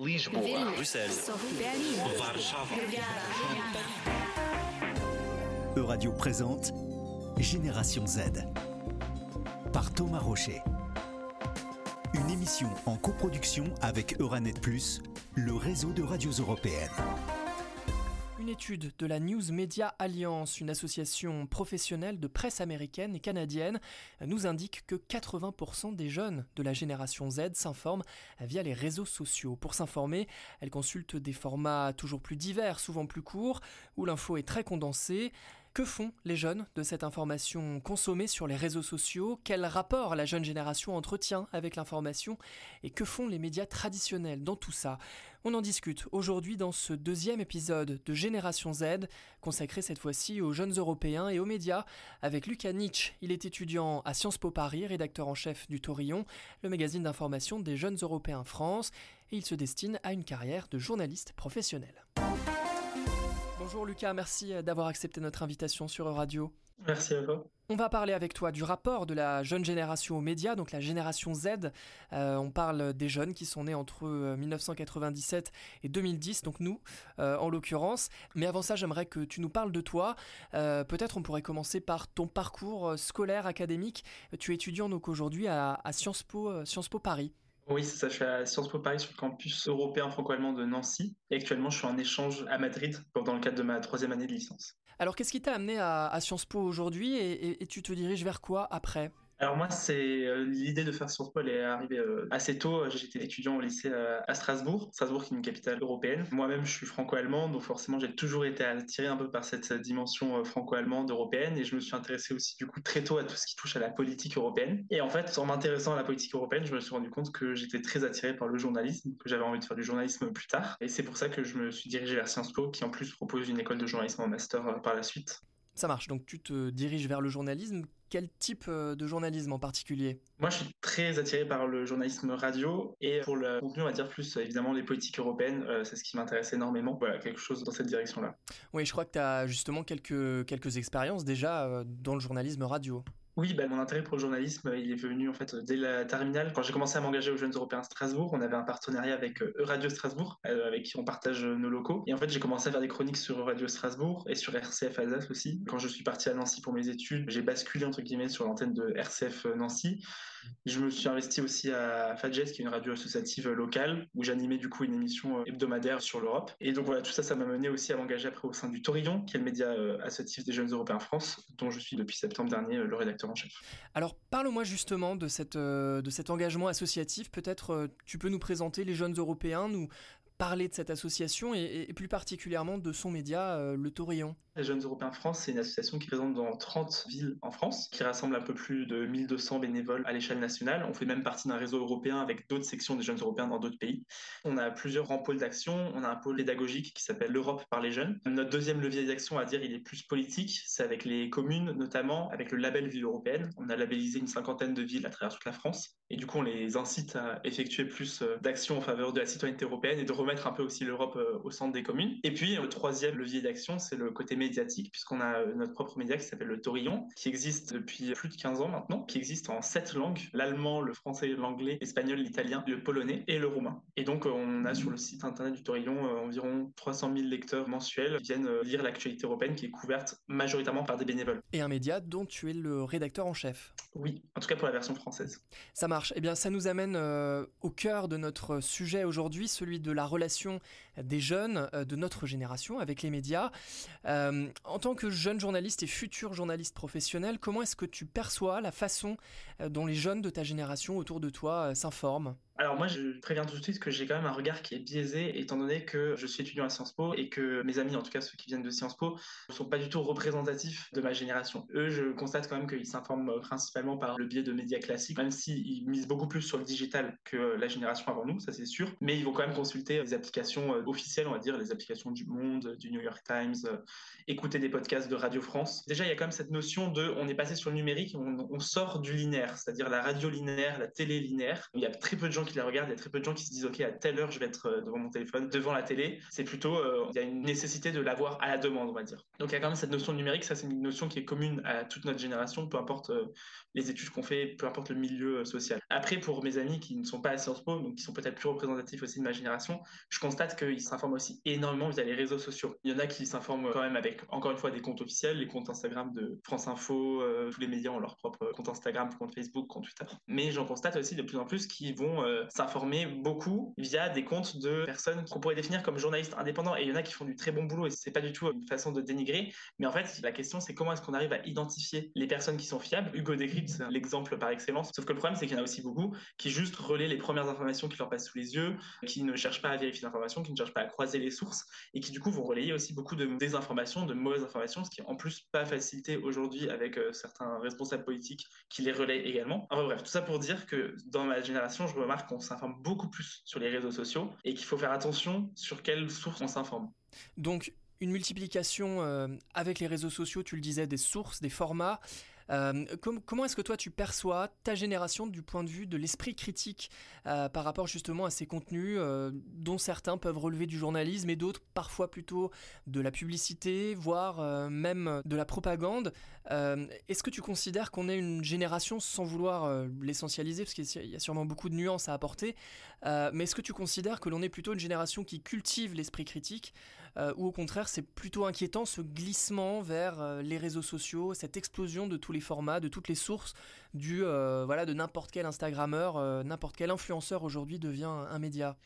Lisboa, Bruxelles, Warszawa. Euradio présente Génération Z par Thomas Rocher. Une émission en coproduction avec Euranet Plus, le réseau de radios européennes. Une étude de la News Media Alliance, une association professionnelle de presse américaine et canadienne, nous indique que 80% des jeunes de la génération Z s'informent via les réseaux sociaux. Pour s'informer, elles consultent des formats toujours plus divers, souvent plus courts, où l'info est très condensée. Que font les jeunes de cette information consommée sur les réseaux sociaux? Quel rapport la jeune génération entretient avec l'information? Et que font les médias traditionnels dans tout ça? On en discute aujourd'hui dans ce deuxième épisode de Génération Z, consacré cette fois-ci aux jeunes européens et aux médias, avec Lucas Nietzsche. Il est étudiant à Sciences Po Paris, rédacteur en chef du Taurillon, le magazine d'information des jeunes européens France, et il se destine à une carrière de journaliste professionnel. Bonjour Lucas, merci d'avoir accepté notre invitation sur Radio. Merci à vous. On va parler avec toi du rapport de la jeune génération aux médias, donc la génération Z. Euh, on parle des jeunes qui sont nés entre 1997 et 2010, donc nous euh, en l'occurrence. Mais avant ça, j'aimerais que tu nous parles de toi. Euh, Peut-être on pourrait commencer par ton parcours scolaire, académique. Tu es étudiant donc aujourd'hui à, à Sciences Po, Sciences Po Paris. Oui, ça. Je suis à Sciences Po Paris sur le campus européen franco-allemand de Nancy. Et actuellement, je suis en échange à Madrid dans le cadre de ma troisième année de licence. Alors, qu'est-ce qui t'a amené à, Sciences Po aujourd'hui et tu te diriges vers quoi après? Alors moi, c'est euh, l'idée de faire Sciences Po, elle est arrivée euh, assez tôt. J'étais étudiant au lycée euh, à Strasbourg, Strasbourg qui est une capitale européenne. Moi-même, je suis franco-allemand, donc forcément, j'ai toujours été attiré un peu par cette dimension franco-allemande européenne, et je me suis intéressé aussi du coup très tôt à tout ce qui touche à la politique européenne. Et en fait, en m'intéressant à la politique européenne, je me suis rendu compte que j'étais très attiré par le journalisme, que j'avais envie de faire du journalisme plus tard, et c'est pour ça que je me suis dirigé vers Sciences Po, qui en plus propose une école de journalisme en master par la suite. Ça marche, donc tu te diriges vers le journalisme. Quel type de journalisme en particulier? Moi, je suis très attiré par le journalisme radio et pour le contenu, on va dire plus évidemment les politiques européennes, euh, c'est ce qui m'intéresse énormément. Voilà, quelque chose dans cette direction-là. Oui, je crois que tu as justement quelques, quelques expériences déjà euh, dans le journalisme radio. Oui, bah, mon intérêt pour le journalisme, il est venu en fait dès la terminale. Quand j'ai commencé à m'engager aux Jeunes Européens Strasbourg, on avait un partenariat avec Radio Strasbourg, euh, avec qui on partage nos locaux. Et en fait, j'ai commencé à faire des chroniques sur Radio Strasbourg et sur RCF Alsace aussi. Quand je suis parti à Nancy pour mes études, j'ai basculé entre guillemets sur l'antenne de RCF Nancy. Je me suis investi aussi à Fadjes, qui est une radio associative locale, où j'animais du coup une émission hebdomadaire sur l'Europe. Et donc voilà, tout ça, ça m'a mené aussi à m'engager après au sein du Taurillon, qui est le média associatif des Jeunes Européens France, dont je suis depuis septembre dernier le rédacteur en chef. Alors parle-moi justement de, cette, euh, de cet engagement associatif. Peut-être euh, tu peux nous présenter les jeunes européens, nous parler de cette association et, plus particulièrement de son média, euh, le Taurillon. Les Jeunes Européens France, c'est une association qui est présente dans 30 villes en France, qui rassemble un peu plus de 1200 bénévoles à l'échelle nationale. On fait même partie d'un réseau européen avec d'autres sections des Jeunes Européens dans d'autres pays. On a plusieurs grands pôles d'action. On a un pôle pédagogique qui s'appelle l'Europe par les jeunes. Notre deuxième levier d'action, à dire, il est plus politique. C'est avec les communes, notamment avec le label Ville européenne. On a labellisé une cinquantaine de villes à travers toute la France. Et du coup, on les incite à effectuer plus d'actions en faveur de la citoyenneté européenne et de remettre un peu aussi l'Europe au centre des communes. Et puis, le troisième levier d'action, c'est le côté médiatique, puisqu'on a notre propre média qui s'appelle le Taurillon, qui existe depuis plus de 15 ans maintenant, qui existe en sept langues, l'allemand, le français, l'anglais, l'espagnol, l'italien, le polonais et le roumain. Et donc, on a sur le site internet du Taurillon environ 300 000 lecteurs mensuels qui viennent lire l'actualité européenne qui est couverte majoritairement par des bénévoles. Et un média dont tu es le rédacteur en chef? Oui, en tout cas pour la version française. Ça marche. Eh bien, ça nous amène euh, au cœur de notre sujet aujourd'hui, celui de la relation des jeunes euh, de notre génération avec les médias. Euh, en tant que jeune journaliste et futur journaliste professionnel, comment est-ce que tu perçois la façon dont les jeunes de ta génération autour de toi s'informent? Alors moi, je préviens tout de suite que j'ai quand même un regard qui est biaisé, étant donné que je suis étudiant à Sciences Po et que mes amis, en tout cas ceux qui viennent de Sciences Po, ne sont pas du tout représentatifs de ma génération. Eux, je constate quand même qu'ils s'informent principalement par le biais de médias classiques, même s'ils misent beaucoup plus sur le digital que la génération avant nous, ça c'est sûr. Mais ils vont quand même consulter les applications officielles, on va dire, les applications du Monde, du New York Times, écouter des podcasts de Radio France. Déjà, il y a quand même cette notion de, on est passé sur le numérique, on, on sort du linéaire, c'est-à-dire la radio linéaire, la télé linéaire. Il y a très peu de gens gens qui la regardent, il y a très peu de gens qui se disent ok à telle heure je vais être devant mon téléphone, devant la télé. C'est plutôt il y a une nécessité de l'avoir à la demande, on va dire. Donc il y a quand même cette notion numérique, ça c'est une notion qui est commune à toute notre génération, peu importe les études qu'on fait, peu importe le milieu social. Après pour mes amis qui ne sont pas à Sciences Po, donc qui sont peut-être plus représentatifs aussi de ma génération, je constate qu'ils s'informent aussi énormément via les réseaux sociaux. Il y en a qui s'informent quand même avec, encore une fois, des comptes officiels, les comptes Instagram de France Info, euh, tous les médias ont leur propre compte Instagram, compte Facebook, compte Twitter. Mais j'en constate aussi de plus en plus qui vont euh, s'informer beaucoup via des comptes de personnes qu'on pourrait définir comme journalistes indépendants. Et il y en a qui font du très bon boulot et c'est pas du tout une façon de dénigrer. Mais en fait, la question c'est comment est-ce qu'on arrive à identifier les personnes qui sont fiables. Hugo Décrypte, l'exemple par excellence. Sauf que le problème, c'est qu'il y en a aussi beaucoup qui juste relaient les premières informations qui leur passent sous les yeux, qui ne cherchent pas à vérifier l'information, qui ne cherchent pas à croiser les sources et qui du coup vont relayer aussi beaucoup de désinformations, de mauvaises informations, ce qui est en plus pas facilité aujourd'hui avec euh, certains responsables politiques qui les relaient également. Enfin bref, tout ça pour dire que dans ma génération, je remarque qu'on s'informe beaucoup plus sur les réseaux sociaux et qu'il faut faire attention sur quelles sources on s'informe. Donc une multiplication euh, avec les réseaux sociaux, tu le disais, des sources, des formats. Euh, comment est-ce que toi tu perçois ta génération du point de vue de l'esprit critique euh, par rapport justement à ces contenus euh, dont certains peuvent relever du journalisme et d'autres parfois plutôt de la publicité, voire même de la propagande. Est-ce que tu considères qu'on est une génération, sans vouloir l'essentialiser, parce qu'il y a sûrement beaucoup de nuances à apporter, mais est-ce que tu considères que l'on est plutôt une génération qui cultive l'esprit critique ou au contraire c'est plutôt inquiétant ce glissement vers euh, les réseaux sociaux, cette explosion de tous les formats, de toutes les sources, du euh, voilà de n'importe quel Instagrammeur, n'importe quel influenceur aujourd'hui devient un média.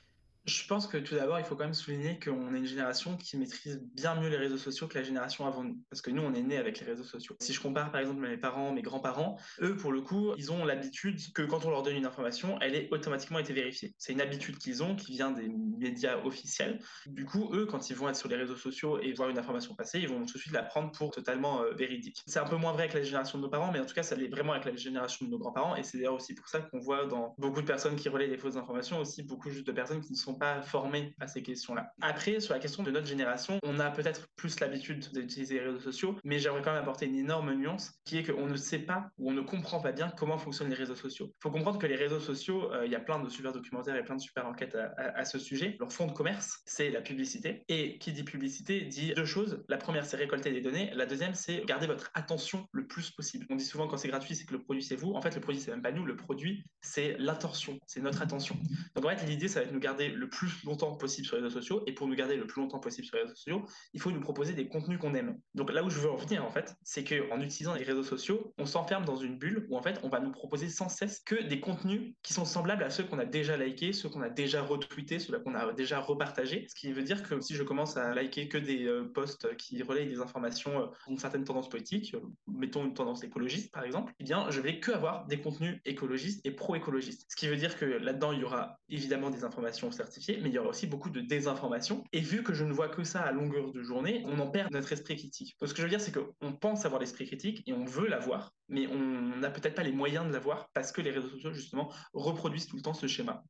Je pense que tout d'abord, il faut quand même souligner qu'on est une génération qui maîtrise bien mieux les réseaux sociaux que la génération avant nous. Parce que nous, on est nés avec les réseaux sociaux. Si je compare par exemple mes parents, mes grands-parents, eux, pour le coup, ils ont l'habitude que quand on leur donne une information, elle ait automatiquement été vérifiée. C'est une habitude qu'ils ont qui vient des médias officiels. Du coup, eux, quand ils vont être sur les réseaux sociaux et voir une information passer, ils vont tout de suite la prendre pour totalement euh, véridique. C'est un peu moins vrai avec la génération de nos parents, mais en tout cas, ça l'est vraiment avec la génération de nos grands-parents. Et c'est d'ailleurs aussi pour ça qu'on voit dans beaucoup de personnes qui relaient des fausses informations aussi beaucoup de personnes qui ne sont pas formés à ces questions-là. Après, sur la question de notre génération, on a peut-être plus l'habitude d'utiliser les réseaux sociaux, mais j'aimerais quand même apporter une énorme nuance qui est qu'on ne sait pas ou on ne comprend pas bien comment fonctionnent les réseaux sociaux. Il faut comprendre que les réseaux sociaux, euh, il y a plein de super documentaires et plein de super enquêtes à, ce sujet. Leur fond de commerce, c'est la publicité. Et qui dit publicité dit deux choses. La première, c'est récolter des données. La deuxième, c'est garder votre attention le plus possible. On dit souvent quand c'est gratuit, c'est que le produit, c'est vous. En fait, le produit, c'est même pas nous. Le produit, c'est l'attention, c'est notre attention. Donc en fait, l'idée, ça va être de nous garder le plus longtemps possible sur les réseaux sociaux. Et pour nous garder le plus longtemps possible sur les réseaux sociaux, il faut nous proposer des contenus qu'on aime. Donc là où je veux en venir, en fait, c'est qu'en utilisant les réseaux sociaux, on s'enferme dans une bulle où en fait, on va nous proposer sans cesse que des contenus qui sont semblables à ceux qu'on a déjà likés, ceux qu'on a déjà retweetés, ceux qu'on a déjà repartagés. Ce qui veut dire que si je commence à liker que des euh, posts qui relayent des informations euh, d'une certaine tendance politique, euh, mettons une tendance écologiste par exemple, eh bien, je vais que avoir des contenus écologistes et pro-écologistes. Ce qui veut dire que là-dedans, il y aura évidemment des informations certifiées, mais il y aura aussi beaucoup de désinformation. Et vu que je ne vois que ça à longueur de journée, on en perd notre esprit critique. Donc ce que je veux dire, c'est qu'on pense avoir l'esprit critique et on veut l'avoir, mais on n'a peut-être pas les moyens de l'avoir parce que les réseaux sociaux, justement, reproduisent tout le temps ce schéma.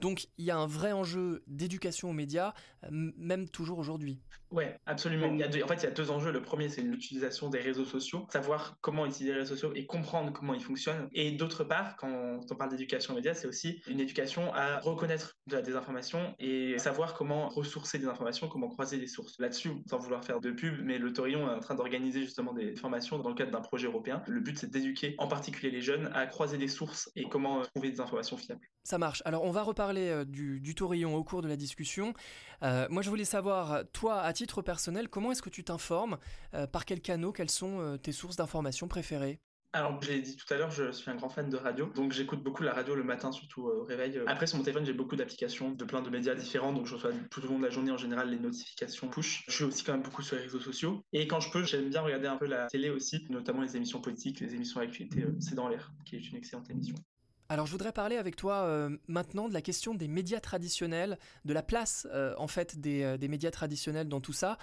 Donc il y a un vrai enjeu d'éducation aux médias, même toujours aujourd'hui. Ouais, absolument. Il y a deux, en fait, il y a deux enjeux. Le premier, c'est l'utilisation des réseaux sociaux, savoir comment utiliser les réseaux sociaux et comprendre comment ils fonctionnent. Et d'autre part, quand on parle d'éducation aux médias, c'est aussi une éducation à reconnaître de la désinformation et savoir comment ressourcer des informations, comment croiser des sources. Là-dessus, sans vouloir faire de pub, mais le Torillon est en train d'organiser justement des formations dans le cadre d'un projet européen. Le but, c'est d'éduquer en particulier les jeunes à croiser des sources et comment trouver des informations fiables. Ça marche. Alors, on va reparler euh, du, du Taurillon au cours de la discussion. Euh, moi, je voulais savoir, toi, à titre personnel, comment est-ce que tu t'informes euh, Par quels canaux Quelles sont tes sources d'information préférées? Alors, j'ai dit tout à l'heure, je suis un grand fan de radio, donc j'écoute beaucoup la radio le matin, surtout au réveil. Après, sur mon téléphone, j'ai beaucoup d'applications de plein de médias différents, donc je reçois tout au long de la journée en général les notifications push. Je suis aussi quand même beaucoup sur les réseaux sociaux. Et quand je peux, j'aime bien regarder un peu la télé aussi, notamment les émissions politiques, les émissions d'actualité. C'est dans l'air, qui est une excellente émission. Alors je voudrais parler avec toi euh, maintenant de la question des médias traditionnels, de la place euh, en fait euh, des, médias traditionnels dans tout ça.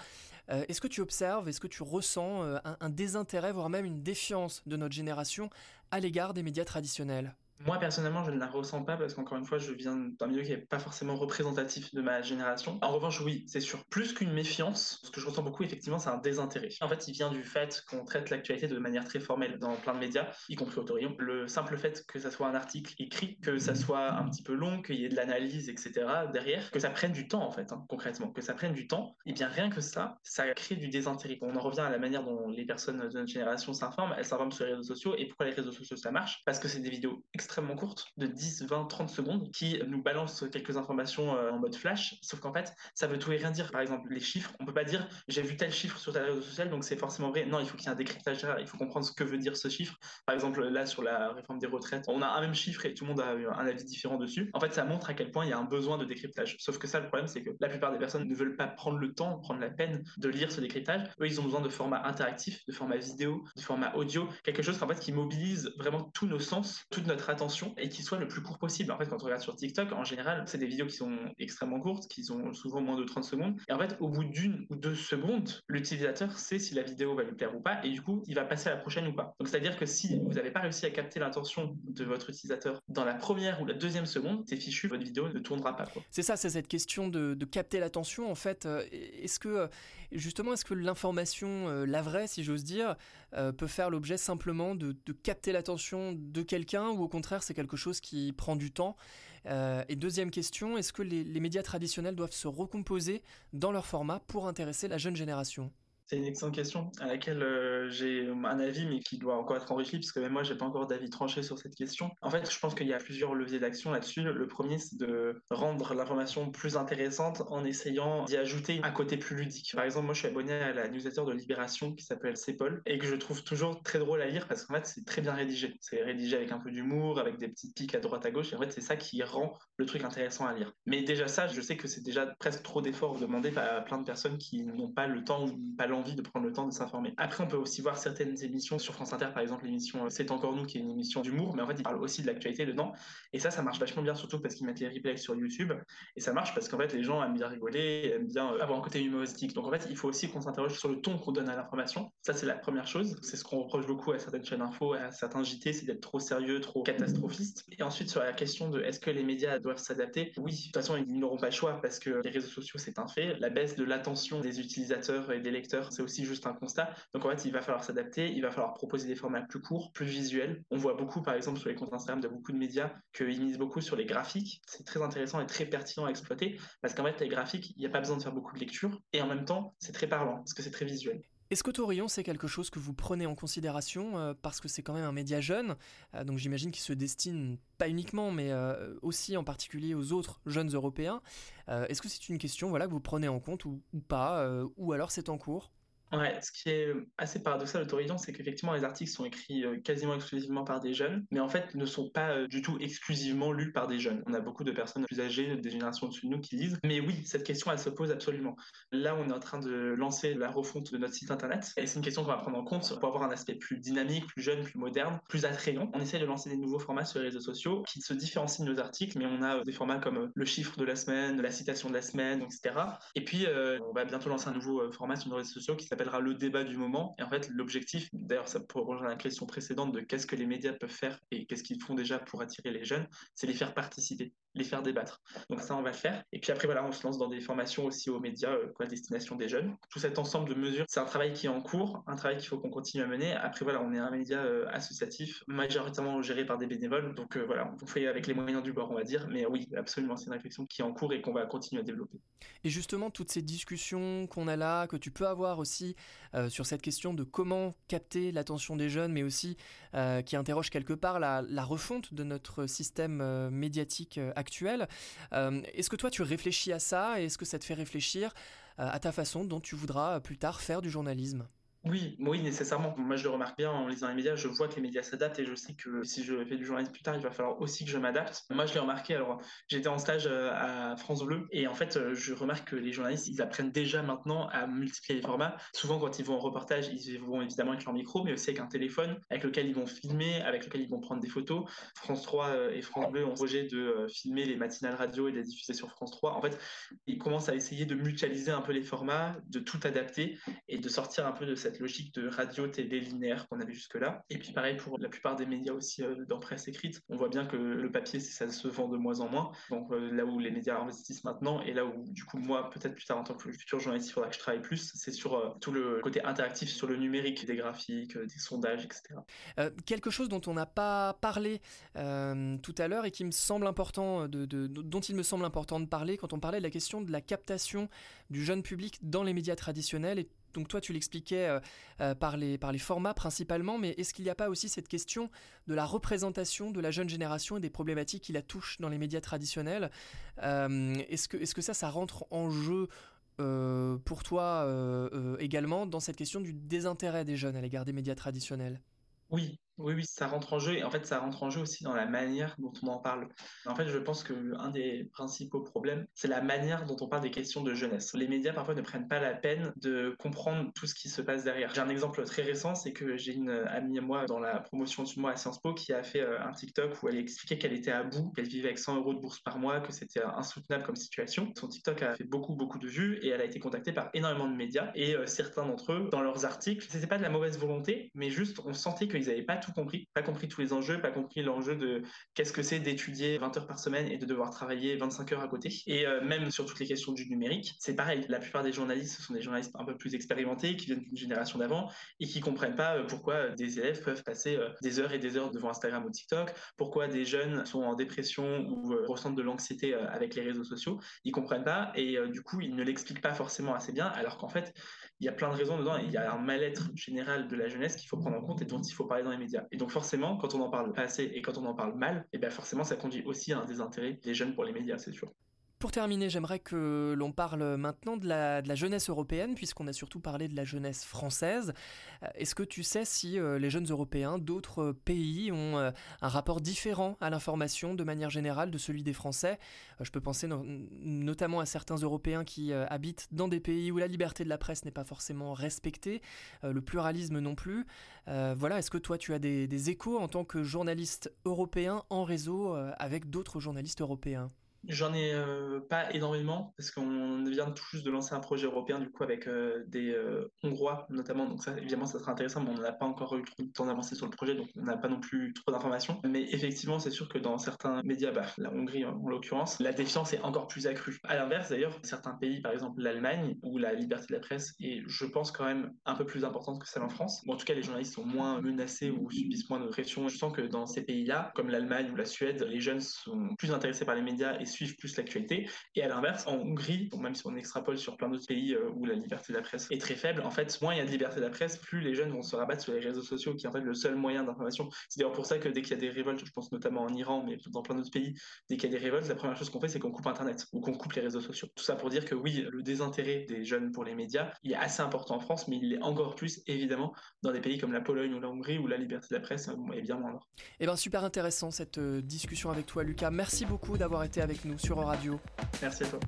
est-ce que tu observes, est-ce que tu ressens un, désintérêt, voire même une défiance de notre génération à l'égard des médias traditionnels? Moi, personnellement, je ne la ressens pas parce qu'encore une fois, je viens d'un milieu qui n'est pas forcément représentatif de ma génération. En revanche, oui, c'est sûr. Plus qu'une méfiance, ce que je ressens beaucoup, effectivement, c'est un désintérêt. En fait, il vient du fait qu'on traite l'actualité de manière très formelle dans plein de médias, y compris Autorion. Le simple fait que ça soit un article écrit, que ça soit un petit peu long, qu'il y ait de l'analyse, etc. derrière, que ça prenne du temps, en fait, hein, concrètement, que ça prenne du temps, et eh bien rien que ça, ça crée du désintérêt. On en revient à la manière dont les personnes de notre génération s'informent. Elles s'informent sur les réseaux sociaux. Et pourquoi les réseaux sociaux ça marche? Parce que c'est des vidéos extrêmement courtes, de 10, 20, 30 secondes, qui nous balancent quelques informations euh, en mode flash. Sauf qu'en fait, ça veut tout et rien dire. Par exemple, les chiffres, on peut pas dire j'ai vu tel chiffre sur tel réseau social, donc c'est forcément vrai. Non, il faut qu'il y ait un décryptage derrière. Il faut comprendre ce que veut dire ce chiffre. Par exemple, là, sur la réforme des retraites, on a un même chiffre et tout le monde a un avis différent dessus. En fait, ça montre à quel point il y a un besoin de décryptage. Sauf que ça, le problème, c'est que la plupart des personnes ne veulent pas prendre le temps, prendre la peine de lire ce décryptage. Eux, ils ont besoin de formats interactifs, de formats vidéo, de formats audio, quelque chose en fait qui mobilise vraiment tous nos sens, toute notre attention et qui soit le plus court possible. En fait, quand on regarde sur TikTok, en général, c'est des vidéos qui sont extrêmement courtes, qui sont souvent moins de 30 secondes. Et en fait, au bout d'une ou deux secondes, l'utilisateur sait si la vidéo va lui plaire ou pas, et du coup, il va passer à la prochaine ou pas. Donc, c'est-à-dire que si vous n'avez pas réussi à capter l'intention de votre utilisateur dans la première ou la deuxième seconde, c'est fichu, votre vidéo ne tournera pas. C'est ça, c'est cette question de, capter l'attention. En fait, euh, est-ce que euh, justement, est-ce que l'information, euh, la vraie, si j'ose dire, peut faire l'objet simplement de, capter l'attention de quelqu'un, ou au contraire, c'est quelque chose qui prend du temps? Et deuxième question, est-ce que les, médias traditionnels doivent se recomposer dans leur format pour intéresser la jeune génération? C'est une excellente question à laquelle euh, j'ai un avis, mais qui doit encore être enrichi, puisque même moi, j'ai pas encore d'avis tranché sur cette question. En fait, je pense qu'il y a plusieurs leviers d'action là-dessus. Le premier, c'est de rendre l'information plus intéressante en essayant d'y ajouter un côté plus ludique. Par exemple, moi, je suis abonné à la newsletter de Libération qui s'appelle CEPOL et que je trouve toujours très drôle à lire parce qu'en fait, c'est très bien rédigé. C'est rédigé avec un peu d'humour, avec des petites pics à droite à gauche. Et en fait, c'est ça qui rend le truc intéressant à lire. Mais déjà, ça, je sais que c'est déjà presque trop d'efforts demandés à plein de personnes qui n'ont pas le temps ou pas l'envie envie de prendre le temps de s'informer. Après, on peut aussi voir certaines émissions sur France Inter, par exemple l'émission euh, C'est encore nous, qui est une émission d'humour, mais en fait, ils parlent aussi de l'actualité dedans. Et ça, ça marche vachement bien, surtout parce qu'ils mettent les replays sur YouTube. Et ça marche parce qu'en fait, les gens aiment bien rigoler, aiment bien euh, avoir un côté humoristique. Donc en fait, il faut aussi qu'on s'interroge sur le ton qu'on donne à l'information. Ça, c'est la première chose. C'est ce qu'on reproche beaucoup à certaines chaînes info, à certains JT, c'est d'être trop sérieux, trop catastrophiste. Et ensuite, sur la question de est-ce que les médias doivent s'adapter Oui, de toute façon, ils n'auront pas le choix parce que les réseaux sociaux, c'est un fait. La baisse de l'attention des utilisateurs et des lecteurs, c'est aussi juste un constat. Donc en fait, il va falloir s'adapter, il va falloir proposer des formats plus courts, plus visuels. On voit beaucoup, par exemple, sur les comptes Instagram de beaucoup de médias, qu'ils misent beaucoup sur les graphiques. C'est très intéressant et très pertinent à exploiter parce qu'en fait, les graphiques, il n'y a pas besoin de faire beaucoup de lecture et en même temps, c'est très parlant parce que c'est très visuel. Est-ce qu'Autorion, c'est quelque chose que vous prenez en considération euh, parce que c'est quand même un média jeune, euh, donc j'imagine qu'il se destine pas uniquement, mais euh, aussi en particulier aux autres jeunes Européens. Est-ce que c'est une question voilà, que vous prenez en compte ou pas, ou alors c'est en cours? Ouais, ce qui est assez paradoxal au c'est qu'effectivement, les articles sont écrits euh, quasiment exclusivement par des jeunes, mais en fait ne sont pas euh, du tout exclusivement lus par des jeunes. On a beaucoup de personnes plus âgées, des générations au-dessus de nous qui lisent. Mais oui, cette question, elle se pose absolument. Là, on est en train de lancer la refonte de notre site internet, et c'est une question qu'on va prendre en compte pour avoir un aspect plus dynamique, plus jeune, plus moderne, plus attrayant. On essaie de lancer des nouveaux formats sur les réseaux sociaux qui se différencient de nos articles, mais on a euh, des formats comme le chiffre de la semaine, la citation de la semaine, etc. Et puis, on va bientôt lancer un nouveau format sur nos réseaux sociaux qui le débat du moment. Et en fait, l'objectif, d'ailleurs, ça pourrait rejoindre la question précédente de qu'est-ce que les médias peuvent faire et qu'est-ce qu'ils font déjà pour attirer les jeunes, c'est les faire participer, les faire débattre. Donc ça, on va le faire. Et puis après, voilà, on se lance dans des formations aussi aux médias euh, à destination des jeunes. Tout cet ensemble de mesures, c'est un travail qui est en cours, un travail qu'il faut qu'on continue à mener. Après, voilà, on est un média euh, associatif, majoritairement géré par des bénévoles. Donc euh, voilà, on fait avec les moyens du bord, on va dire. Mais oui, absolument, c'est une réflexion qui est en cours et qu'on va continuer à développer. Et justement, toutes ces discussions qu'on a là, que tu peux avoir aussi sur cette question de comment capter l'attention des jeunes, mais aussi euh, qui interroge quelque part la, refonte de notre système euh, médiatique euh, actuel. Est-ce que toi tu réfléchis à ça et est-ce que ça te fait réfléchir à ta façon dont tu voudras plus tard faire du journalisme? Oui, oui, nécessairement. Moi, je le remarque bien en lisant les médias. Je vois que les médias s'adaptent et je sais que si je fais du journalisme plus tard, il va falloir aussi que je m'adapte. Moi, je l'ai remarqué. Alors, j'étais en stage euh, à France Bleu et en fait, euh, je remarque que les journalistes, ils apprennent déjà maintenant à multiplier les formats. Souvent, quand ils vont en reportage, ils vont évidemment avec leur micro, mais aussi avec un téléphone avec lequel ils vont filmer, avec lequel ils vont prendre des photos. France 3 euh, et France Bleu ont projet de filmer les matinales radio et de les diffuser sur France 3. En fait, ils commencent à essayer de mutualiser un peu les formats, de tout adapter et de sortir un peu de cette logique de radio, télé linéaire qu'on avait jusque-là. Et puis pareil pour la plupart des médias aussi euh, dans presse écrite, on voit bien que le papier, ça se vend de moins en moins. Donc euh, là où les médias investissent maintenant et là où du coup moi, peut-être plus tard en tant que futur journaliste, il faudra que je travaille plus, c'est sur euh, tout le côté interactif, sur le numérique, des graphiques, des sondages, etc. quelque chose dont on n'a pas parlé tout à l'heure et qui me semble important, de, dont il me semble important de parler quand on parlait de la question de la captation du jeune public dans les médias traditionnels et donc toi tu l'expliquais euh, euh, par, les, formats principalement, mais est-ce qu'il n'y a pas aussi cette question de la représentation de la jeune génération et des problématiques qui la touchent dans les médias traditionnels euh, Est-ce que, est que ça, ça rentre en jeu pour toi également dans cette question du désintérêt des jeunes à l'égard des médias traditionnels? Oui, oui, oui, ça rentre en jeu et en fait, ça rentre en jeu aussi dans la manière dont on en parle. En fait, je pense que un des principaux problèmes, c'est la manière dont on parle des questions de jeunesse. Les médias parfois ne prennent pas la peine de comprendre tout ce qui se passe derrière. J'ai un exemple très récent, c'est que j'ai une amie à moi dans la promotion du mois à Sciences Po qui a fait euh, un TikTok où elle expliquait qu'elle était à bout, qu'elle vivait avec 100 euros de bourse par mois, que c'était insoutenable comme situation. Son TikTok a fait beaucoup, beaucoup de vues et elle a été contactée par énormément de médias et euh, certains d'entre eux, dans leurs articles, c'était pas de la mauvaise volonté, mais juste on sentait qu'ils n'avaient pas compris, pas compris tous les enjeux, pas compris l'enjeu de qu'est-ce que c'est d'étudier 20 heures par semaine et de devoir travailler 25 heures à côté. Et euh, même sur toutes les questions du numérique, c'est pareil. La plupart des journalistes, ce sont des journalistes un peu plus expérimentés, qui viennent d'une génération d'avant et qui comprennent pas euh, pourquoi des élèves peuvent passer euh, des heures et des heures devant Instagram ou TikTok, pourquoi des jeunes sont en dépression ou ressentent de l'anxiété avec les réseaux sociaux. Ils comprennent pas et du coup, ils ne l'expliquent pas forcément assez bien, alors qu'en fait, il y a plein de raisons dedans. Il y a un mal-être général de la jeunesse qu'il faut prendre en compte et dont il faut parler dans les médias. Et donc forcément, quand on en parle pas assez et quand on en parle mal, et eh bien forcément ça conduit aussi à un désintérêt des jeunes pour les médias, c'est sûr. Pour terminer, j'aimerais que l'on parle maintenant de la, jeunesse européenne, puisqu'on a surtout parlé de la jeunesse française. Euh, est-ce que tu sais si euh, les jeunes européens d'autres pays ont euh, un rapport différent à l'information de manière générale de celui des Français? Je peux penser notamment à certains Européens qui habitent dans des pays où la liberté de la presse n'est pas forcément respectée, le pluralisme non plus. voilà, est-ce que toi tu as des, des, échos en tant que journaliste européen en réseau avec d'autres journalistes européens? J'en ai euh, pas énormément parce qu'on vient tout juste de lancer un projet européen du coup avec euh, des euh, Hongrois notamment. Donc ça, évidemment, ça sera intéressant, mais on n'a pas encore eu trop de temps d'avancer sur le projet, donc on n'a pas non plus trop d'informations. Mais effectivement, c'est sûr que dans certains médias, bah, la Hongrie en, l'occurrence, la défiance est encore plus accrue. À l'inverse, d'ailleurs, certains pays, par exemple l'Allemagne, où la liberté de la presse est, je pense, quand même un peu plus importante que celle en France. en tout cas, les journalistes sont moins menacés ou subissent moins de pression. Je sens que dans ces pays-là, comme l'Allemagne ou la Suède, les jeunes sont plus intéressés par les médias et suivent plus l'actualité. Et à l'inverse, en Hongrie, même si on extrapole sur plein d'autres pays euh, où la liberté de la presse est très faible, en fait, moins il y a de liberté de la presse, plus les jeunes vont se rabattre sur les réseaux sociaux, qui est en fait le seul moyen d'information. C'est d'ailleurs pour ça que dès qu'il y a des révoltes, je pense notamment en Iran, mais dans plein d'autres pays, dès qu'il y a des révoltes, la première chose qu'on fait, c'est qu'on coupe Internet ou qu'on coupe les réseaux sociaux. Tout ça pour dire que oui, le désintérêt des jeunes pour les médias, il est assez important en France, mais il est encore plus, évidemment, dans des pays comme la Pologne ou la Hongrie, où la liberté de la presse est bien moindre. Eh bien, super intéressant cette euh, discussion avec toi, Lucas. Merci beaucoup d'avoir été nous sur Radio. Merci à toi.